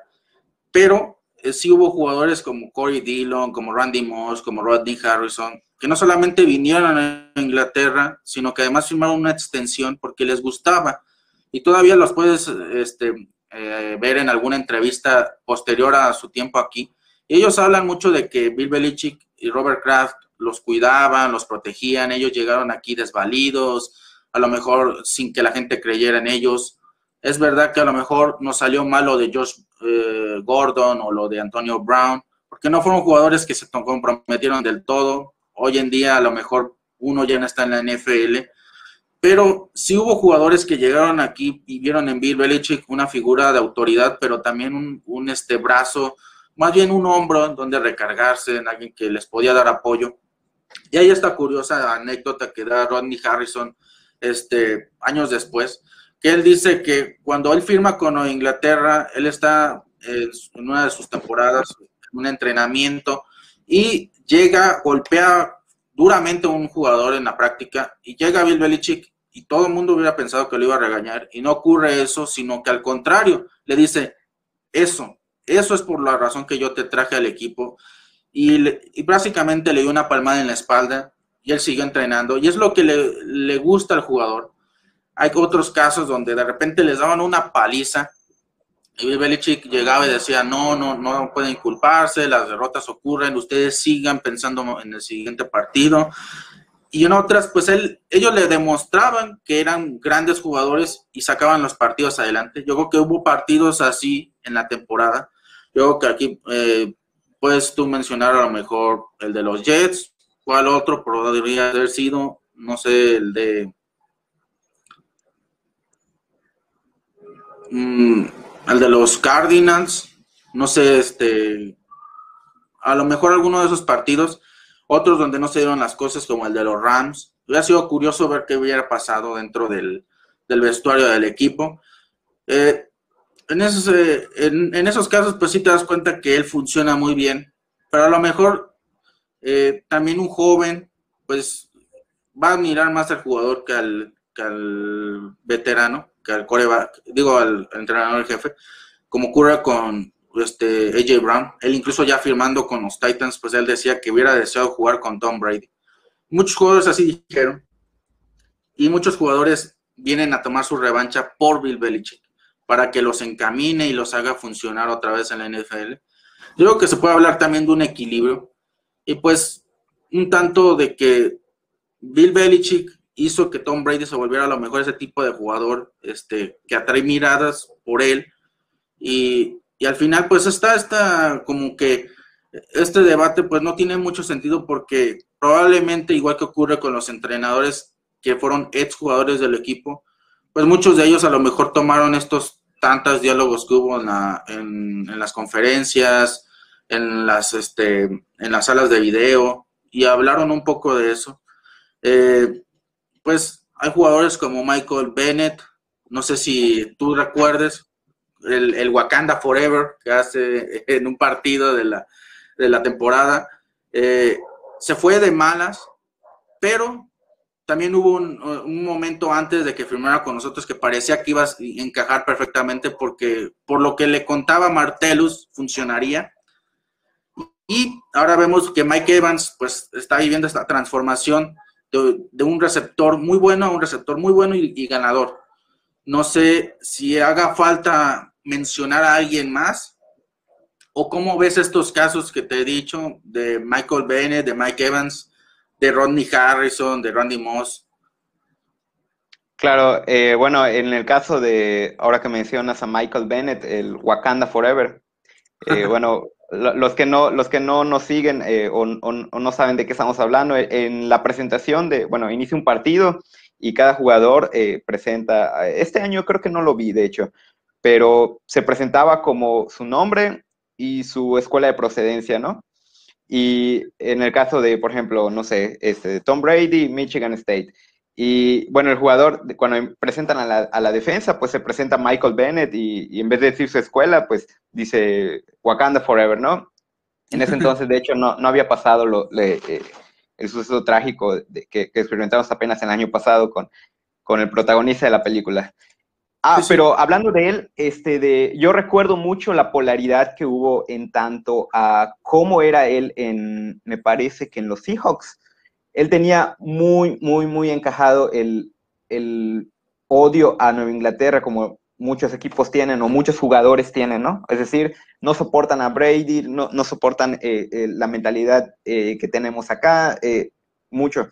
Speaker 2: Pero eh, sí hubo jugadores como Corey Dillon, como Randy Moss, como Rodney Harrison, que no solamente vinieron a Inglaterra, sino que además firmaron una extensión porque les gustaba. Y todavía los puedes este, eh, ver en alguna entrevista posterior a su tiempo aquí. Ellos hablan mucho de que Bill Belichick y Robert Kraft los cuidaban, los protegían, ellos llegaron aquí desvalidos, a lo mejor sin que la gente creyera en ellos. Es verdad que a lo mejor no salió mal de Josh eh, Gordon o lo de Antonio Brown, porque no fueron jugadores que se comprometieron del todo, Hoy en día a lo mejor uno ya no está en la NFL, pero sí hubo jugadores que llegaron aquí y vieron en Bill Belichick una figura de autoridad, pero también un, un este brazo, más bien un hombro donde recargarse, en alguien que les podía dar apoyo. Y hay esta curiosa anécdota que da Rodney Harrison este, años después, que él dice que cuando él firma con Inglaterra, él está en una de sus temporadas, en un entrenamiento, y llega, golpea duramente a un jugador en la práctica y llega Bill Belichick y todo el mundo hubiera pensado que lo iba a regañar y no ocurre eso, sino que al contrario, le dice, eso, eso es por la razón que yo te traje al equipo y, y básicamente le dio una palmada en la espalda y él siguió entrenando y es lo que le, le gusta al jugador. Hay otros casos donde de repente les daban una paliza y Belichick llegaba y decía, no, no, no pueden culparse, las derrotas ocurren, ustedes sigan pensando en el siguiente partido. Y en otras, pues él, ellos le demostraban que eran grandes jugadores y sacaban los partidos adelante. Yo creo que hubo partidos así en la temporada. Yo creo que aquí eh, puedes tú mencionar a lo mejor el de los Jets, cuál otro podría haber sido, no sé, el de... Mm, al de los Cardinals, no sé, este, a lo mejor alguno de esos partidos, otros donde no se dieron las cosas, como el de los Rams. Hubiera sido curioso ver qué hubiera pasado dentro del, vestuario del equipo. Eh, en, esos, eh, en, esos casos, pues sí te das cuenta que él funciona muy bien, pero a lo mejor eh, también un joven, pues va a mirar más al jugador que al, que al veterano que al coreback, digo al, entrenador jefe, como ocurre con este AJ Brown, él incluso ya firmando con los Titans, pues él decía que hubiera deseado jugar con Tom Brady. Muchos jugadores así dijeron, y muchos jugadores vienen a tomar su revancha por Bill Belichick, para que los encamine y los haga funcionar otra vez en la NFL. Yo creo que se puede hablar también de un equilibrio, y pues un tanto de que Bill Belichick hizo que Tom Brady se volviera a lo mejor ese tipo de jugador este, que atrae miradas por él. Y, al final, pues está, está como que este debate pues no tiene mucho sentido porque probablemente, igual que ocurre con los entrenadores que fueron ex jugadores del equipo, pues muchos de ellos a lo mejor tomaron estos tantos diálogos que hubo en, la, las conferencias, en las, este, en las salas de video y hablaron un poco de eso. Eh, pues hay jugadores como Michael Bennett, no sé si tú recuerdes, el, Wakanda Forever que hace en un partido de la, temporada, eh, se fue de malas, pero también hubo un, momento antes de que firmara con nosotros que parecía que iba a encajar perfectamente porque por lo que le contaba Martellus funcionaría. Y ahora vemos que Mike Evans pues está viviendo esta transformación de, un receptor muy bueno a un receptor muy bueno y, ganador. No sé si haga falta mencionar a alguien más o cómo ves estos casos que te he dicho de Michael Bennett, de Mike Evans, de Rodney Harrison, de Randy Moss.
Speaker 3: Claro, eh, bueno, en el caso de, ahora que mencionas a Michael Bennett, el Wakanda Forever, eh, bueno, los que no, los que no nos siguen eh, o, no saben de qué estamos hablando, en la presentación de, bueno, inicia un partido y cada jugador presenta, este año creo que no lo vi, de hecho, pero se presentaba como su nombre y su escuela de procedencia, ¿no? Y en el caso de, por ejemplo, no sé, este, Tom Brady, Michigan State. Y bueno, el jugador, cuando presentan a la, a la defensa, pues se presenta Michael Bennett y, en vez de decir su escuela, pues dice Wakanda Forever, ¿no? En ese entonces, de hecho, no, no había pasado lo, eh, el suceso trágico de, que, que, experimentamos apenas el año pasado con, con el protagonista de la película. Ah, pero hablando de él, este, de, yo recuerdo mucho la polaridad que hubo en tanto a cómo era él en, me parece que en los Seahawks. Él tenía muy, muy, muy encajado el, el odio a Nueva Inglaterra, como muchos equipos tienen o muchos jugadores tienen, ¿no? Es decir, no soportan a Brady, no, no soportan eh, eh, la mentalidad eh, que tenemos acá, mucho.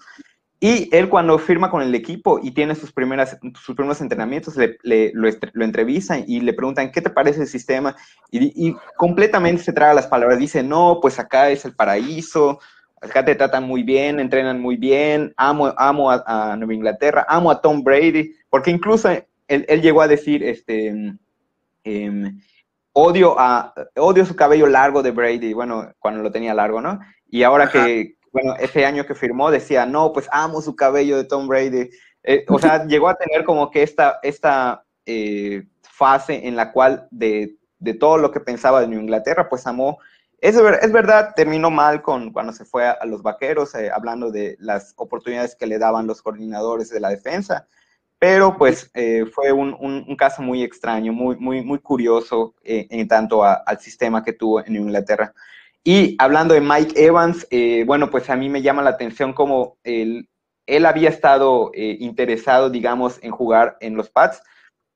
Speaker 3: Y él cuando firma con el equipo y tiene sus, primeras, sus primeros entrenamientos, le, lo, entrevistan y le preguntan, ¿qué te parece el sistema? Y, completamente se traga las palabras. Dice, no, pues acá es el paraíso, acá te tratan muy bien, entrenan muy bien, amo, amo a, Nueva Inglaterra, amo a Tom Brady, porque incluso él, llegó a decir, este, em, odio, a, odio su cabello largo de Brady, bueno, cuando lo tenía largo, ¿no? Y ahora que bueno, ese año que firmó decía, no, pues amo su cabello de Tom Brady. Eh, o sea, llegó a tener como que esta, esta eh, fase en la cual de, de, todo lo que pensaba de New Inglaterra, pues amó. Es, es verdad, terminó mal con, cuando se fue a, los vaqueros, eh, hablando de las oportunidades que le daban los coordinadores de la defensa, pero pues fue un, un, caso muy extraño, muy, muy, muy curioso en tanto al sistema que tuvo en Inglaterra. Y hablando de Mike Evans, eh, bueno, pues a mí me llama la atención como él, él había estado eh, interesado, digamos, en jugar en los Pats.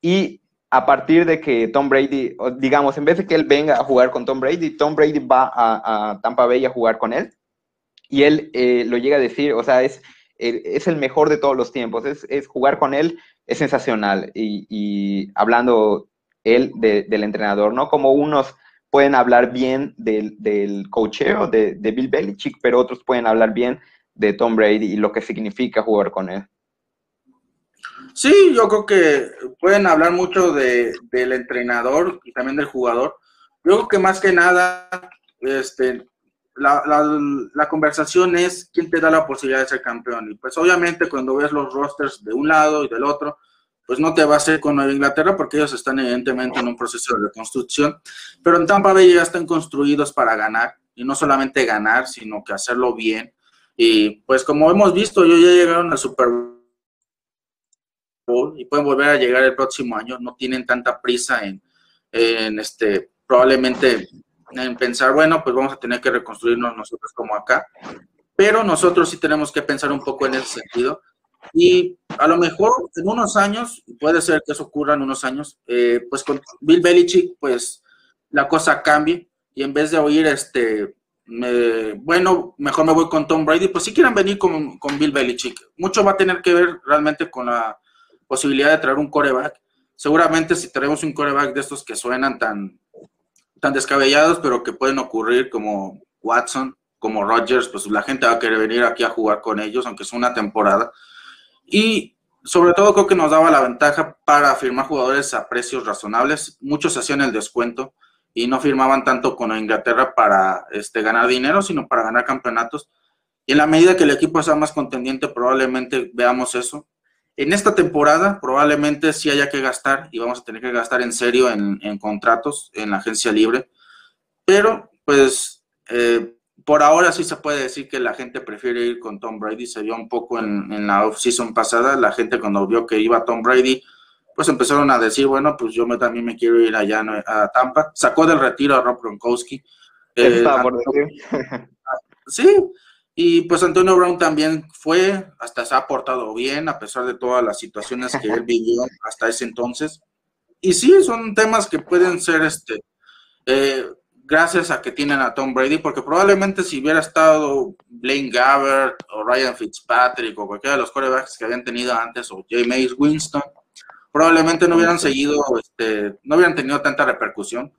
Speaker 3: Y a partir de que Tom Brady, digamos, en vez de que él venga a jugar con Tom Brady, Tom Brady va a, Tampa Bay a jugar con él. Y él eh, lo llega a decir, o sea, es, es el mejor de todos los tiempos, es, es jugar con él, es sensacional. Y, y hablando él del entrenador, ¿no? Como unos pueden hablar bien del, del cocheo de, de, Bill Belichick, pero otros pueden hablar bien de Tom Brady y lo que significa jugar con él.
Speaker 2: Sí, yo creo que pueden hablar mucho de, del entrenador y también del jugador. Yo creo que más que nada, este, la, la, la, conversación es quién te da la posibilidad de ser campeón. Y pues obviamente cuando ves los rosters de un lado y del otro, pues no te va a hacer con Nueva Inglaterra porque ellos están evidentemente en un proceso de reconstrucción, pero en Tampa Bay ya están construidos para ganar y no solamente ganar, sino que hacerlo bien. Y pues como hemos visto, ellos ya llegaron al Super Bowl y pueden volver a llegar el próximo año, no tienen tanta prisa en, en este, probablemente en pensar, bueno, pues vamos a tener que reconstruirnos nosotros como acá, pero nosotros sí tenemos que pensar un poco en ese sentido y a lo mejor en unos años, puede ser que eso ocurra en unos años, eh, pues con Bill Belichick, pues la cosa cambie y en vez de oír este, bueno, mejor me voy con Tom Brady, pues si quieren venir con, con, Bill Belichick. Mucho va a tener que ver realmente con la posibilidad de traer un coreback. Seguramente si tenemos un coreback de estos que suenan tan, tan descabellados, pero que pueden ocurrir como Watson, como Rodgers, pues la gente va a querer venir aquí a jugar con ellos, aunque es una temporada. Y sobre todo creo que nos daba la ventaja para firmar jugadores a precios razonables. Muchos hacían el descuento y no firmaban tanto con Inglaterra para este, ganar dinero, sino para ganar campeonatos. Y en la medida que el equipo sea más contendiente, probablemente veamos eso. En esta temporada probablemente sí haya que gastar y vamos a tener que gastar en serio en, contratos en la agencia libre. Pero pues eh, por ahora sí se puede decir que la gente prefiere ir con Tom Brady. Se vio un poco en, en la off-season pasada. La gente cuando vio que iba Tom Brady, pues empezaron a decir, bueno, pues yo me, también me quiero ir allá a Tampa. Sacó del retiro a Rob Gronkowski.
Speaker 3: Eh,
Speaker 2: sí, Y pues Antonio Brown también fue, hasta se ha portado bien, a pesar de todas las situaciones que él vivió hasta ese entonces. Y sí, son temas que pueden ser, este, eh, gracias a que tienen a Tom Brady, porque probablemente si hubiera estado Blaine Gabbert o Ryan Fitzpatrick o cualquiera de los quarterbacks que habían tenido antes, o James Winston, probablemente no hubieran seguido, este, no hubieran tenido tanta repercusión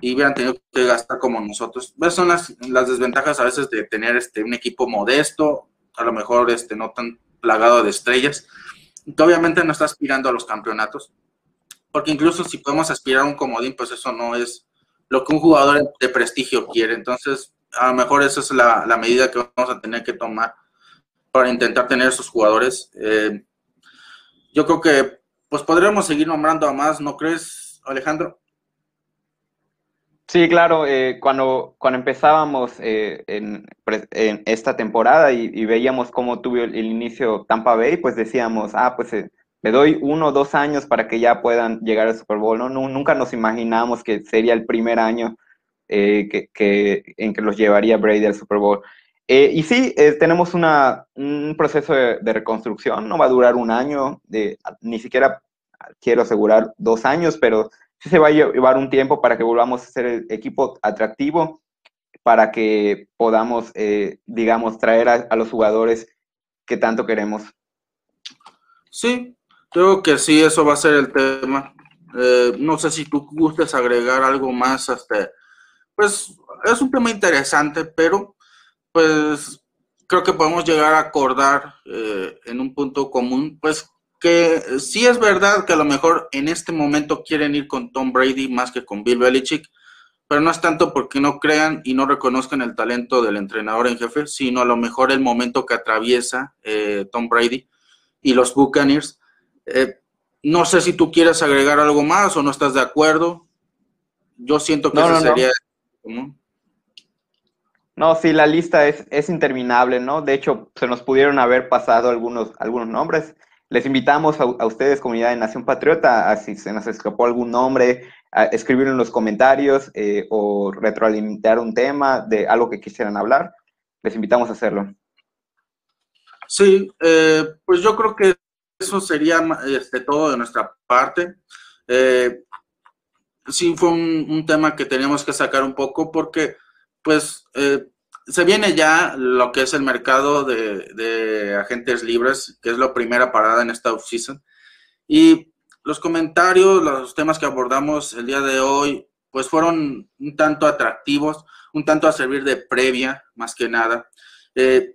Speaker 2: y hubieran tenido que gastar como nosotros. ¿Ves? Son las, las, desventajas a veces de tener este, un equipo modesto, a lo mejor este, no tan plagado de estrellas, que obviamente no está aspirando a los campeonatos, porque incluso si podemos aspirar a un comodín, pues eso no es lo que un jugador de prestigio quiere. Entonces, a lo mejor esa es la, la medida que vamos a tener que tomar para intentar tener esos jugadores. Eh, yo creo que pues podríamos seguir nombrando a más, ¿no crees, Alejandro?
Speaker 3: Sí, claro, eh, cuando, cuando empezábamos eh, en, en, esta temporada y, veíamos cómo tuvo el, inicio Tampa Bay, pues decíamos, ah, pues eh, le doy uno o dos años para que ya puedan llegar al Super Bowl. ¿no? nunca nos imaginamos que sería el primer año que, que, en que los llevaría Brady al Super Bowl. y sí, tenemos una, un proceso de, de, reconstrucción, no va a durar un año, de, ni siquiera quiero asegurar dos años, pero sí se va a llevar un tiempo para que volvamos a ser el equipo atractivo, para que podamos, eh, digamos, traer a, los jugadores que tanto queremos.
Speaker 2: Sí, creo que sí, eso va a ser el tema. Eh, no sé si tú gustes agregar algo más, hasta, pues es un tema interesante, pero pues creo que podemos llegar a acordar eh, en un punto común, pues que sí es verdad que a lo mejor en este momento quieren ir con Tom Brady más que con Bill Belichick, pero no es tanto porque no crean y no reconozcan el talento del entrenador en jefe, sino a lo mejor el momento que atraviesa eh, Tom Brady y los Buccaneers. Eh, no sé si tú quieres agregar algo más o no estás de acuerdo. Yo siento que eso sería
Speaker 3: común. No, sí, la lista es, es interminable, ¿no? De hecho, se nos pudieron haber pasado algunos, algunos nombres. Les invitamos a, ustedes, comunidad de Nación Patriota, a si se nos escapó algún nombre, a escribir en los comentarios eh, o retroalimentar un tema de algo que quisieran hablar. Les invitamos a hacerlo.
Speaker 2: Sí, eh, pues yo creo que eso sería este, todo de nuestra parte. Eh, sí fue un, un, tema que teníamos que sacar un poco porque, pues, se viene ya lo que es el mercado de, agentes libres, que es la primera parada en esta off-season. Y los comentarios, los temas que abordamos el día de hoy, pues fueron un tanto atractivos, un tanto a servir de previa, más que nada. Eh,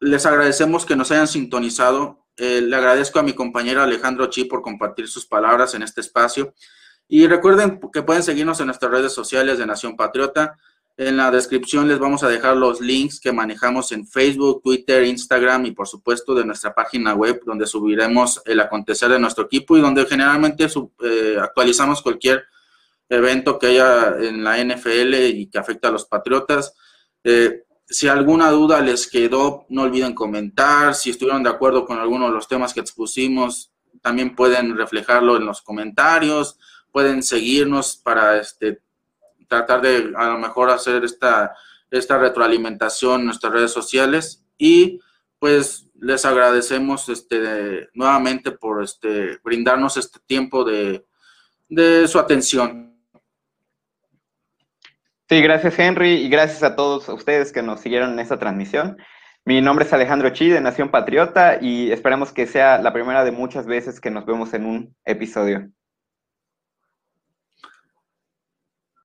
Speaker 2: les agradecemos que nos hayan sintonizado. Eh, le agradezco a mi compañero Alejandro Chi por compartir sus palabras en este espacio. Y recuerden que pueden seguirnos en nuestras redes sociales de Nación Patriota. En la descripción les vamos a dejar los links que manejamos en Facebook, Twitter, Instagram y por supuesto de nuestra página web donde subiremos el acontecer de nuestro equipo y donde generalmente eh, actualizamos cualquier evento que haya en la NFL y que afecte a los Patriotas. Eh, si alguna duda les quedó, no olviden comentar. Si estuvieron de acuerdo con alguno de los temas que expusimos, también pueden reflejarlo en los comentarios. Pueden seguirnos para este, tratar de a lo mejor hacer esta, esta retroalimentación en nuestras redes sociales y pues les agradecemos este, nuevamente por este, brindarnos este tiempo de, de su atención.
Speaker 3: Sí, gracias Henry y gracias a todos ustedes que nos siguieron en esta transmisión. Mi nombre es Alejandro Chi de Nación Patriota y esperamos que sea la primera de muchas veces que nos vemos en un episodio.